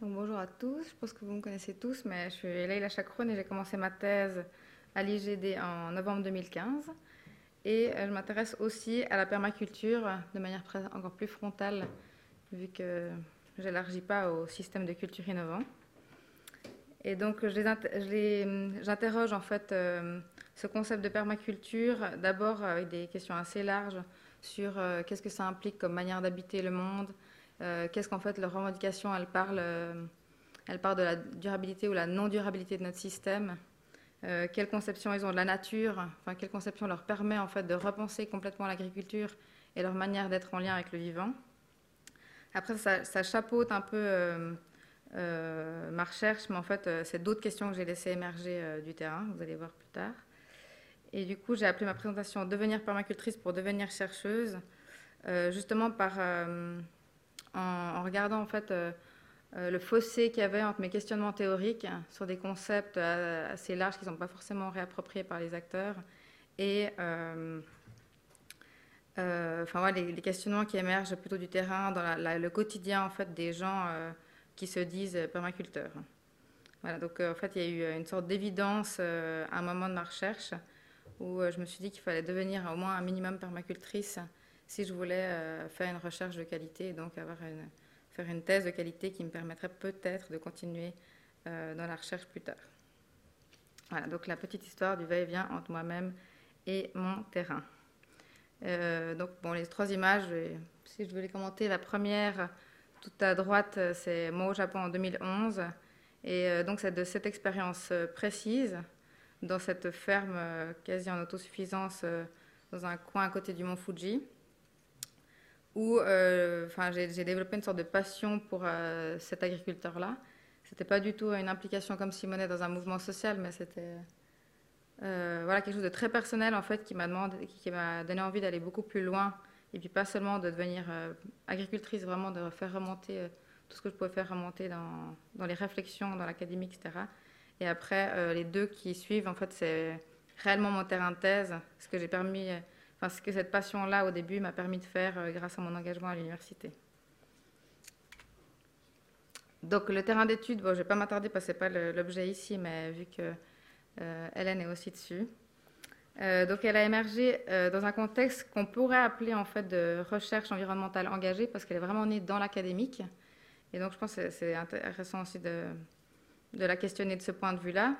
Bonjour à tous, je pense que vous me connaissez tous, mais je suis Leïla Chakroun et j'ai commencé ma thèse à l'IGD en novembre 2015. Et euh, je m'intéresse aussi à la permaculture de manière encore plus frontale, vu que je n'élargis pas au système de culture innovant. Et donc, j'interroge en fait euh, ce concept de permaculture, d'abord avec des questions assez larges sur euh, qu'est-ce que ça implique comme manière d'habiter le monde, qu'est-ce qu'en fait leur revendication, elle parle, elle parle de la durabilité ou la non-durabilité de notre système, euh, quelle conception ils ont de la nature, enfin, quelle conception leur permet en fait de repenser complètement l'agriculture et leur manière d'être en lien avec le vivant. Après, ça, ça chapeaute un peu euh, euh, ma recherche, mais en fait, c'est d'autres questions que j'ai laissées émerger du terrain, vous allez voir plus tard. Et du coup, j'ai appelé ma présentation Devenir permacultrice pour devenir chercheuse, justement par, en, regardant en fait euh, le fossé qu'il y avait entre mes questionnements théoriques sur des concepts euh, assez larges qui ne sont pas forcément réappropriés par les acteurs et euh, enfin, les, questionnements qui émergent plutôt du terrain dans le quotidien en fait, des gens qui se disent permaculteurs. Voilà, donc en fait, il y a eu une sorte d'évidence à un moment de ma recherche où je me suis dit qu'il fallait devenir au moins un minimum permacultrice si je voulais faire une recherche de qualité et donc avoir faire une thèse de qualité qui me permettrait peut-être de continuer euh, dans la recherche plus tard. Voilà, donc la petite histoire du va-et-vient entre moi-même et mon terrain. Euh, donc, bon, les trois images, si je veux les commenter, la première, tout à droite, c'est moi au Japon en 2011. Et euh, donc, c'est de cette expérience précise, dans cette ferme quasi en autosuffisance, dans un coin à côté du mont Fuji où euh, enfin, j'ai développé une sorte de passion pour euh, cet agriculteur-là. C'était pas du tout une implication comme Simonet dans un mouvement social, mais c'était euh, voilà, quelque chose de très personnel en fait qui m'a qui, m'a donné envie d'aller beaucoup plus loin et puis pas seulement de devenir agricultrice, vraiment de faire remonter tout ce que je pouvais faire remonter dans, dans les réflexions, dans l'académie, etc. Et après, les deux qui suivent, en fait, c'est réellement mon terrain de thèse, ce que j'ai permis ce que cette passion-là, au début, m'a permis de faire euh, grâce à mon engagement à l'université. Donc, le terrain d'étude, bon, je ne vais pas m'attarder parce que ce n'est pas l'objet ici, mais vu que euh, Hélène est aussi dessus. Euh, donc, elle a émergé dans un contexte qu'on pourrait appeler en fait de recherche environnementale engagée parce qu'elle est vraiment née dans l'académique. Et donc, je pense que c'est intéressant aussi de, la questionner de ce point de vue-là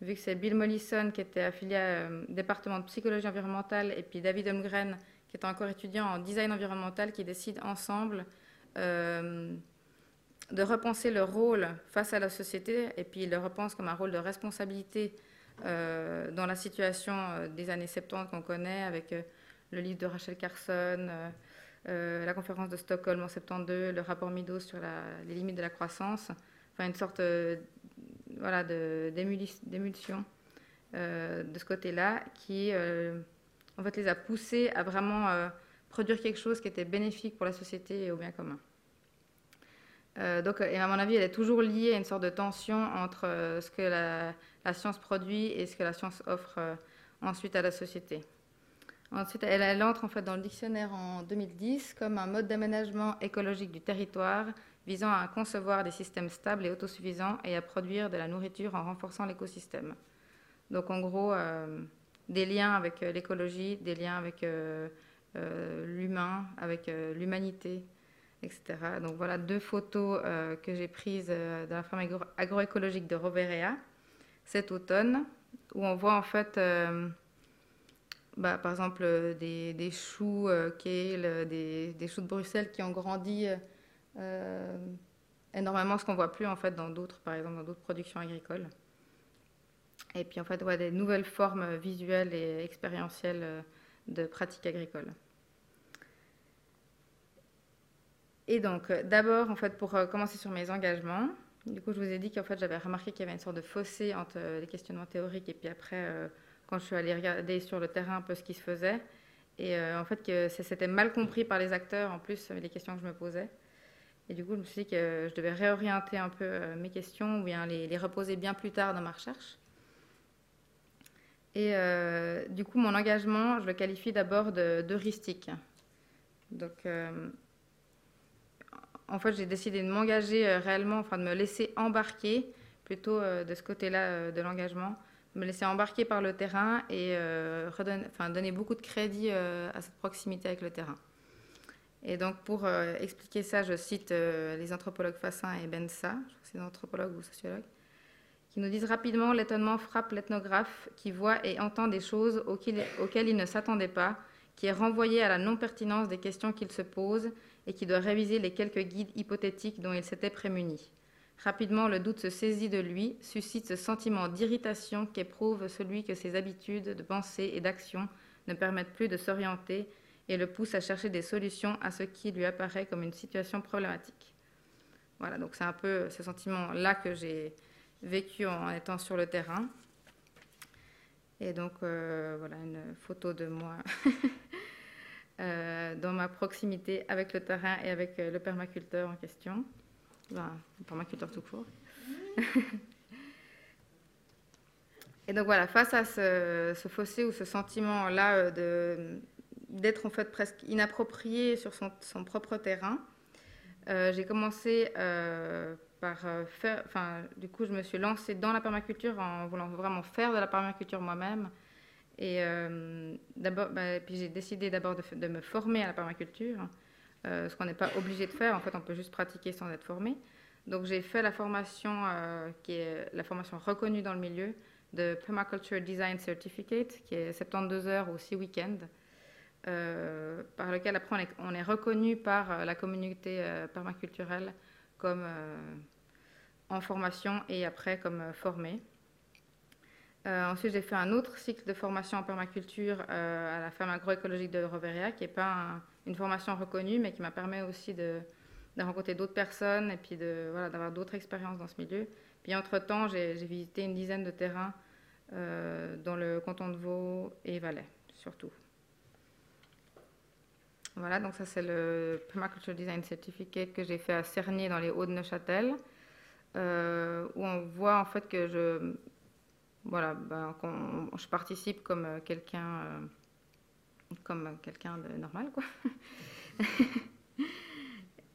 vu que c'est Bill Mollison qui était affilié au euh, département de psychologie environnementale et puis David Holmgren qui est encore étudiant en design environnemental qui décident ensemble euh, de repenser leur rôle face à la société et puis ils le repensent comme un rôle de responsabilité euh, dans la situation des années 70 qu'on connaît avec le livre de Rachel Carson, la conférence de Stockholm en 72, le rapport Midos sur les limites de la croissance, enfin une sorte voilà, d'émulsion euh, de ce côté-là, qui euh, en fait les a poussés à vraiment euh, produire quelque chose qui était bénéfique pour la société et au bien commun. donc, et à mon avis, elle est toujours liée à une sorte de tension entre ce que la, science produit et ce que la science offre ensuite à la société. Ensuite, elle, elle, entre en fait dans le dictionnaire en 2010 comme un mode d'aménagement écologique du territoire visant à concevoir des systèmes stables et autosuffisants et à produire de la nourriture en renforçant l'écosystème. Donc en gros, euh, des liens avec euh, l'écologie, des liens avec euh, l'humain, avec l'humanité, etc. Donc voilà deux photos que j'ai prises de la ferme agroécologique de Roverea cet automne, où on voit en fait, bah, par exemple, des, choux kale, des, choux de Bruxelles qui ont grandi énormément ce qu'on voit plus en fait dans d'autres, par exemple dans d'autres productions agricoles. Et puis en fait, ouais, des nouvelles formes visuelles et expérientielles euh, de pratiques agricoles. Et donc, euh, d'abord, en fait, pour commencer sur mes engagements, du coup, je vous ai dit qu'en fait, j'avais remarqué qu'il y avait une sorte de fossé entre les questionnements théoriques et puis après, quand je suis allée regarder sur le terrain un peu ce qui se faisait, et en fait, que c'était mal compris par les acteurs, en plus, les questions que je me posais. Et du coup, je me suis dit que je devais réorienter un peu euh, mes questions ou bien les, reposer bien plus tard dans ma recherche. Et euh, du coup, mon engagement, je le qualifie d'abord d'heuristique. Donc, euh, en fait, j'ai décidé de m'engager réellement, enfin de me laisser embarquer plutôt de ce côté-là de l'engagement, me laisser embarquer par le terrain et enfin, donner beaucoup de crédit à cette proximité avec le terrain. Et donc, pour expliquer ça, je cite les anthropologues Fassin et Bensa, je crois que c'est des anthropologues ou sociologues, qui nous disent rapidement l'étonnement frappe l'ethnographe qui voit et entend des choses auxquelles il ne s'attendait pas, qui est renvoyé à la non-pertinence des questions qu'il se pose et qui doit réviser les quelques guides hypothétiques dont il s'était prémuni. Rapidement, le doute se saisit de lui, suscite ce sentiment d'irritation qu'éprouve celui que ses habitudes de pensée et d'action ne permettent plus de s'orienter et le pousse à chercher des solutions à ce qui lui apparaît comme une situation problématique. Voilà, donc c'est un peu ce sentiment-là que j'ai vécu en étant sur le terrain. Et donc, euh, voilà une photo de moi euh, dans ma proximité avec le terrain et avec euh, le permaculteur en question. Enfin, le permaculteur tout court. et donc voilà, face à ce, fossé ou ce sentiment-là d'être en fait presque inapproprié sur son, propre terrain, j'ai commencé par euh, faire, enfin, du coup, je me suis lancée dans la permaculture en voulant vraiment faire de la permaculture moi-même. Et euh, d'abord, bah, puis j'ai décidé d'abord de, me former à la permaculture, euh, ce qu'on n'est pas obligé de faire. En fait, on peut juste pratiquer sans être formé. Donc, j'ai fait la formation qui est la formation reconnue dans le milieu de Permaculture Design Certificate, qui est 72 heures ou 6 week-ends, par lequel après on est, on est reconnu par la communauté permaculturelle comme euh, en formation et après comme euh, formé. Euh, ensuite, j'ai fait un autre cycle de formation en permaculture à la ferme agroécologique de Roveria, qui n'est pas une formation reconnue, mais qui m'a permis aussi de, rencontrer d'autres personnes et puis de, voilà, d'avoir d'autres expériences dans ce milieu. Puis entre-temps, j'ai, visité une dizaine de terrains dans le canton de Vaud et Valais, surtout. Voilà, donc ça c'est le Permaculture Design Certificate que j'ai fait à Cernier dans les Hauts-de-Neuchâtel, euh, où on voit en fait que je, voilà, ben, je participe comme quelqu'un, euh, comme de normal, quoi.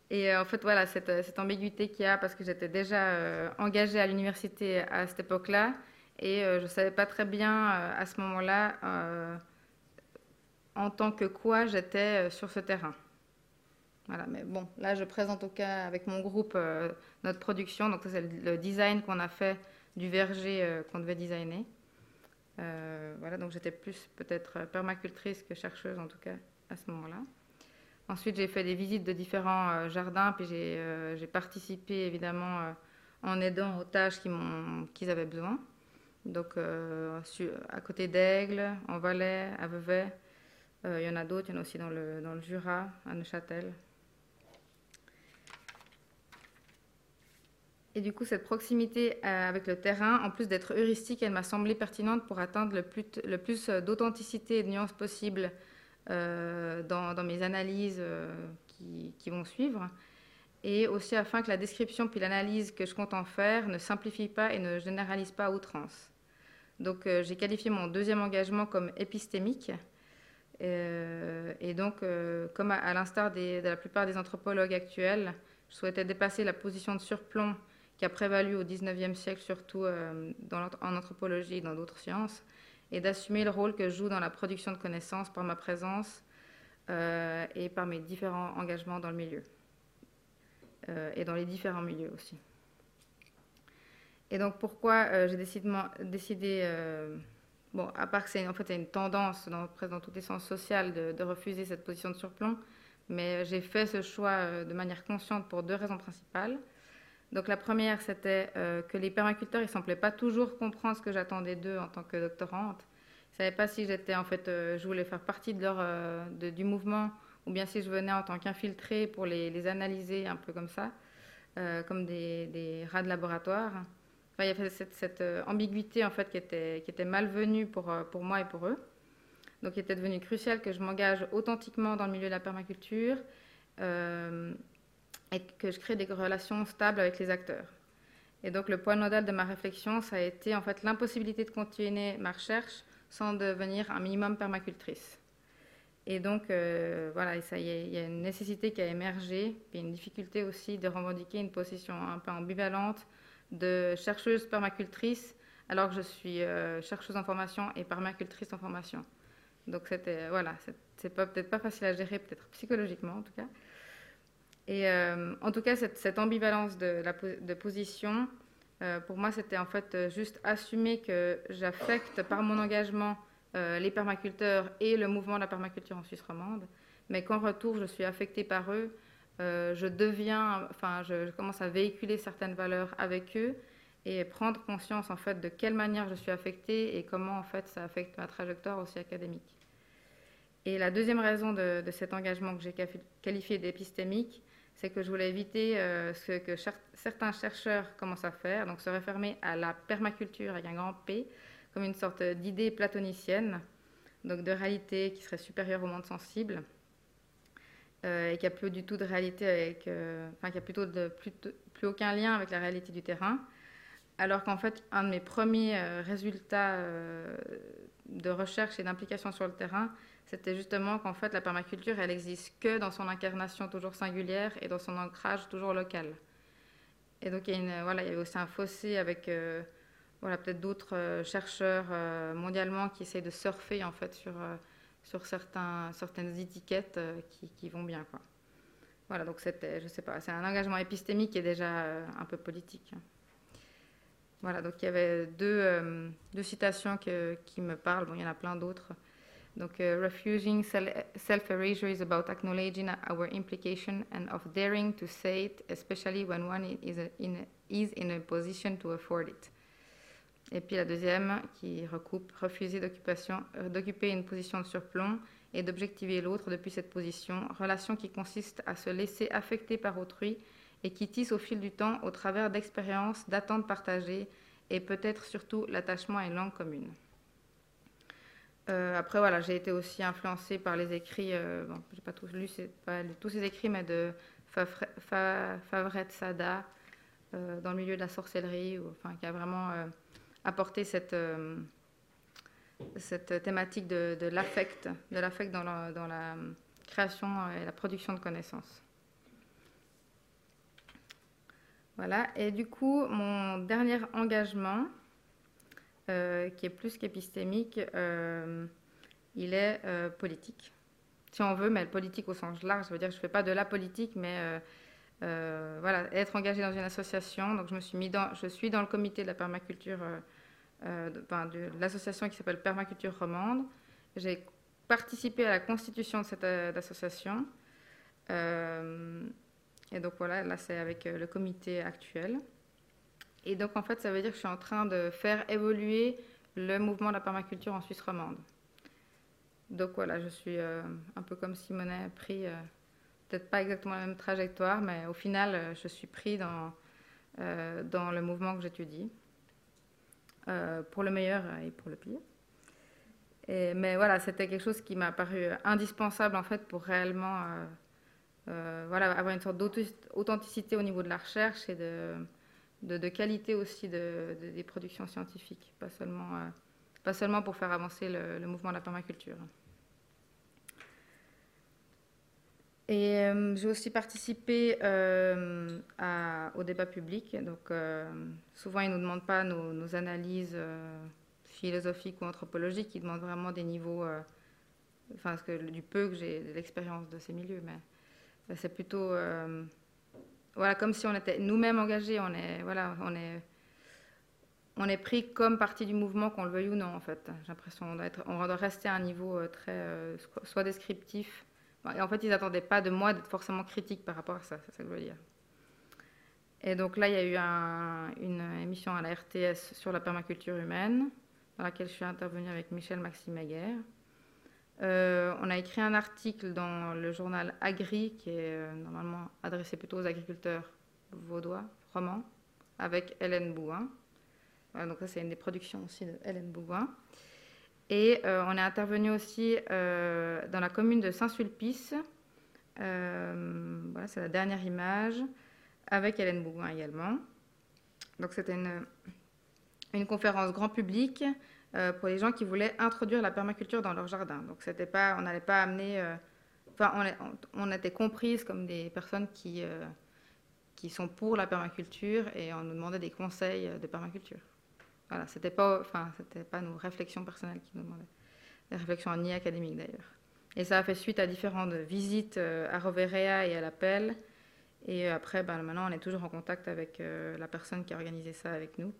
Et euh, en fait, voilà, cette, cette ambiguïté qu'il y a, parce que j'étais déjà engagée à l'université à cette époque-là, et je ne savais pas très bien à ce moment-là en tant que quoi j'étais euh, sur ce terrain. Voilà, mais bon, là je présente au cas avec mon groupe euh, notre production. Donc, c'est le design qu'on a fait du verger euh, qu'on devait designer. voilà, donc j'étais plus peut-être permacultrice que chercheuse en tout cas à ce moment-là. Ensuite, j'ai fait des visites de différents jardins, puis j'ai participé évidemment en aidant aux tâches qu'ils avaient besoin. Donc, à côté d'Aigle, en Valais, à Vevey, euh, il y en a d'autres, il y en a aussi dans le, dans le Jura, à Neuchâtel. Et du coup, cette proximité euh, avec le terrain, en plus d'être heuristique, elle m'a semblé pertinente pour atteindre le plus, le plus d'authenticité et de nuances possible euh, dans, dans, mes analyses qui, qui, vont suivre. Et aussi afin que la description puis l'analyse que je compte en faire ne simplifie pas et ne généralise pas à outrance. Donc, j'ai qualifié mon deuxième engagement comme épistémique. Euh, et donc, euh, comme à, l'instar de la plupart des anthropologues actuels, je souhaitais dépasser la position de surplomb qui a prévalu au XIXe siècle, surtout euh, en anthropologie et dans d'autres sciences, et d'assumer le rôle que je joue dans la production de connaissances par ma présence et par mes différents engagements dans le milieu, et dans les différents milieux aussi. Et donc, pourquoi j'ai décidé, décidé Bon, à part que c'est en fait une tendance dans, dans toutes les sens sociales de, refuser cette position de surplomb, mais j'ai fait ce choix euh, de manière consciente pour deux raisons principales. Donc la première, c'était euh, que les permaculteurs, ils ne semblaient pas toujours comprendre ce que j'attendais d'eux en tant que doctorante. Ils ne savaient pas si j'étais en fait, euh, je voulais faire partie de leur, du mouvement ou bien si je venais en tant qu'infiltré pour les, analyser un peu comme ça, comme des, des rats de laboratoire il y avait cette, euh, ambiguïté en fait qui était, malvenue pour, euh, pour moi et pour eux. Donc il était devenu crucial que je m'engage authentiquement dans le milieu de la permaculture euh, et que je crée des relations stables avec les acteurs. Et donc le point nodal de ma réflexion, ça a été en fait l'impossibilité de continuer ma recherche sans devenir un minimum permacultrice. Et donc, voilà, ça y il y a une nécessité qui a émergé, puis une difficulté aussi de revendiquer une position un peu ambivalente de chercheuse permacultrice, alors que je suis chercheuse en formation et permacultrice en formation. Donc, c'était, voilà, c'est peut-être pas facile à gérer, peut-être psychologiquement en tout cas. Et euh, en tout cas, cette, ambivalence de, la, de position, euh, pour moi, c'était en fait euh, juste assumer que j'affecte par mon engagement les permaculteurs et le mouvement de la permaculture en Suisse romande, mais qu'en retour, je suis affectée par eux, je deviens, enfin, je, commence à véhiculer certaines valeurs avec eux et prendre conscience en fait de quelle manière je suis affectée et comment en fait ça affecte ma trajectoire aussi académique. Et la deuxième raison de, cet engagement que j'ai qualifié d'épistémique, c'est que je voulais éviter euh, ce que certains chercheurs commencent à faire, donc se refermer à la permaculture avec un grand P, comme une sorte d'idée platonicienne, donc de réalité qui serait supérieure au monde sensible, euh, et qui a plus de réalité avec, euh, enfin qui a plutôt de, plus, aucun lien avec la réalité du terrain, alors qu'en fait un de mes premiers résultats de recherche et d'implication sur le terrain, c'était justement qu'en fait la permaculture, elle existe que dans son incarnation toujours singulière et dans son ancrage toujours local. Et donc il y, a voilà, il y avait aussi un fossé avec euh, voilà, peut-être d'autres euh, chercheurs euh, mondialement qui essayent de surfer en fait sur, sur certaines étiquettes qui, qui, vont bien. Quoi. Voilà, donc c'était, je sais pas, c'est un engagement épistémique est déjà un peu politique. Voilà, donc il y avait deux, deux citations qui me parlent, bon, il y en a plein d'autres. Donc, refusing self-erasure is about acknowledging our implication and of daring to say it, especially when one is, in, is in a position to afford it. Et puis la deuxième, qui recoupe, refuser euh, d'occuper une position de surplomb et d'objectiver l'autre depuis cette position, relation qui consiste à se laisser affecter par autrui et qui tisse au fil du temps au travers d'expériences, d'attentes partagées et peut-être surtout l'attachement à une langue commune. Euh, après, voilà, j'ai été aussi influencée par les écrits, euh, bon, pas tous lu tous ces écrits, mais de Favret Sada, euh, dans le milieu de la sorcellerie, enfin, qui a vraiment apporté cette, cette thématique de, de l'affect, de l'affect dans, dans la création et la production de connaissances. Voilà, et du coup, mon dernier engagement, euh, qui est plus qu'épistémique, euh, il est euh, politique. Si on veut, mais politique au sens large, ça veut dire que je ne fais pas de la politique, mais voilà, être engagé dans une association. Donc je, me suis dans, je suis dans le comité de la permaculture, de, de l'association qui s'appelle Permaculture Romande. J'ai participé à la constitution de cette association. et donc voilà, là c'est avec le comité actuel. Et donc, en fait, ça veut dire que je suis en train de faire évoluer le mouvement de la permaculture en Suisse romande. Donc voilà, je suis euh, un peu comme Simonet, pris, euh, peut-être pas exactement la même trajectoire, mais au final, euh, je suis pris dans, dans le mouvement que j'étudie, pour le meilleur et pour le pire. Mais voilà, c'était quelque chose qui m'a paru indispensable en fait pour réellement voilà, avoir une sorte d'authenticité au niveau de la recherche et de qualité aussi de, des productions scientifiques, pas seulement, euh, pas seulement pour faire avancer le, mouvement de la permaculture. Et euh, j'ai aussi participé euh, au débat public. Donc, souvent, ils ne nous demandent pas nos, analyses philosophiques ou anthropologiques, ils demandent vraiment des niveaux, enfin, que, du peu que j'ai de l'expérience de ces milieux, mais c'est plutôt voilà, comme si on était nous-mêmes engagés, on est, voilà, on est, on est pris comme partie du mouvement, qu'on le veuille ou non, en fait. J'ai l'impression qu'on doit, doit rester à un niveau euh, très, euh, soit descriptif. Et en fait, ils n'attendaient pas de moi d'être forcément critique par rapport à ça, c'est ça que je veux dire. Et donc là, il y a eu une émission à la RTS sur la permaculture humaine, dans laquelle je suis intervenue avec Michel Maxime Aguerre. Euh, on a écrit un article dans le journal Agri, qui est euh, normalement adressé plutôt aux agriculteurs vaudois, romans, avec Hélène Bouin. donc ça, c'est une des productions aussi de Hélène Bouin. Et euh, on est intervenu aussi dans la commune de Saint-Sulpice. voilà, c'est la dernière image, avec Hélène Bouin également. Donc c'était une, conférence grand public pour les gens qui voulaient introduire la permaculture dans leur jardin. Donc, pas, on n'allait pas amener. enfin, on, on, était comprises comme des personnes qui, qui sont pour la permaculture et on nous demandait des conseils de permaculture. Voilà, c'était pas, enfin, c'était pas nos réflexions personnelles qui nous demandaient, des réflexions ni académiques d'ailleurs. Et ça a fait suite à différentes visites à Roverea et à l'Appel. Et après, ben, maintenant, on est toujours en contact avec la personne qui a organisé ça avec nous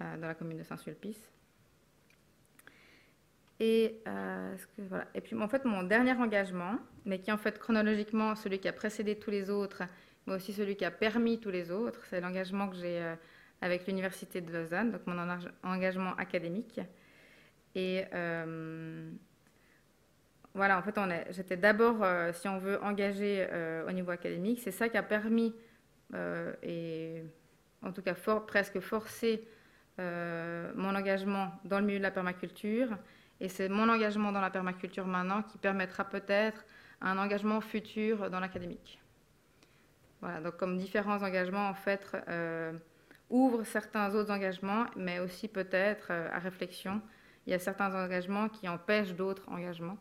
dans la commune de Saint-Sulpice. Et, euh, voilà. et puis en fait mon dernier engagement, mais qui est en fait chronologiquement celui qui a précédé tous les autres, mais aussi celui qui a permis tous les autres, c'est l'engagement que j'ai euh, avec l'Université de Lausanne, donc mon engagement académique. Et euh, voilà, en fait, j'étais d'abord, si on veut, engagée au niveau académique. C'est ça qui a permis, et en tout cas presque forcé, mon engagement dans le milieu de la permaculture et c'est mon engagement dans la permaculture maintenant qui permettra peut-être un engagement futur dans l'académique. Voilà, donc comme différents engagements, en fait, euh, ouvrent certains autres engagements, mais aussi peut-être euh, à réflexion. Il y a certains engagements qui empêchent d'autres engagements.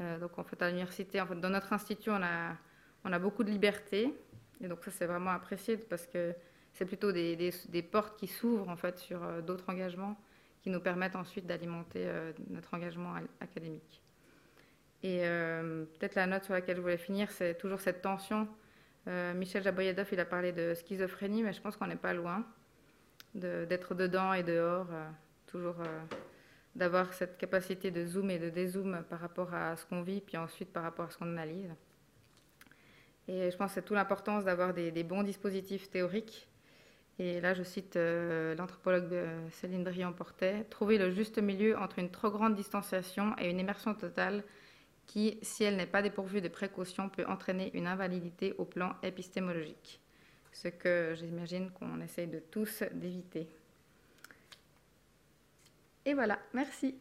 Euh, donc en fait, à l'université, en fait, dans notre institut, on a, on a beaucoup de liberté. Et donc ça, c'est vraiment apprécié parce que c'est plutôt des, des, portes qui s'ouvrent en fait sur d'autres engagements qui nous permettent ensuite d'alimenter euh, notre engagement académique. Et euh, peut-être la note sur laquelle je voulais finir, c'est toujours cette tension. Euh, Michel Jaboyedov, il a parlé de schizophrénie, mais je pense qu'on n'est pas loin d'être dedans et dehors, toujours d'avoir cette capacité de zoom et de dézoom par rapport à ce qu'on vit, puis ensuite par rapport à ce qu'on analyse. Et je pense que c'est toute l'importance d'avoir des, bons dispositifs théoriques et là, je cite euh, l'anthropologue euh, Céline Drian-Portet, trouver le juste milieu entre une trop grande distanciation et une immersion totale qui, si elle n'est pas dépourvue de précautions, peut entraîner une invalidité au plan épistémologique. Ce que j'imagine qu'on essaye de tous d'éviter. Et voilà, merci.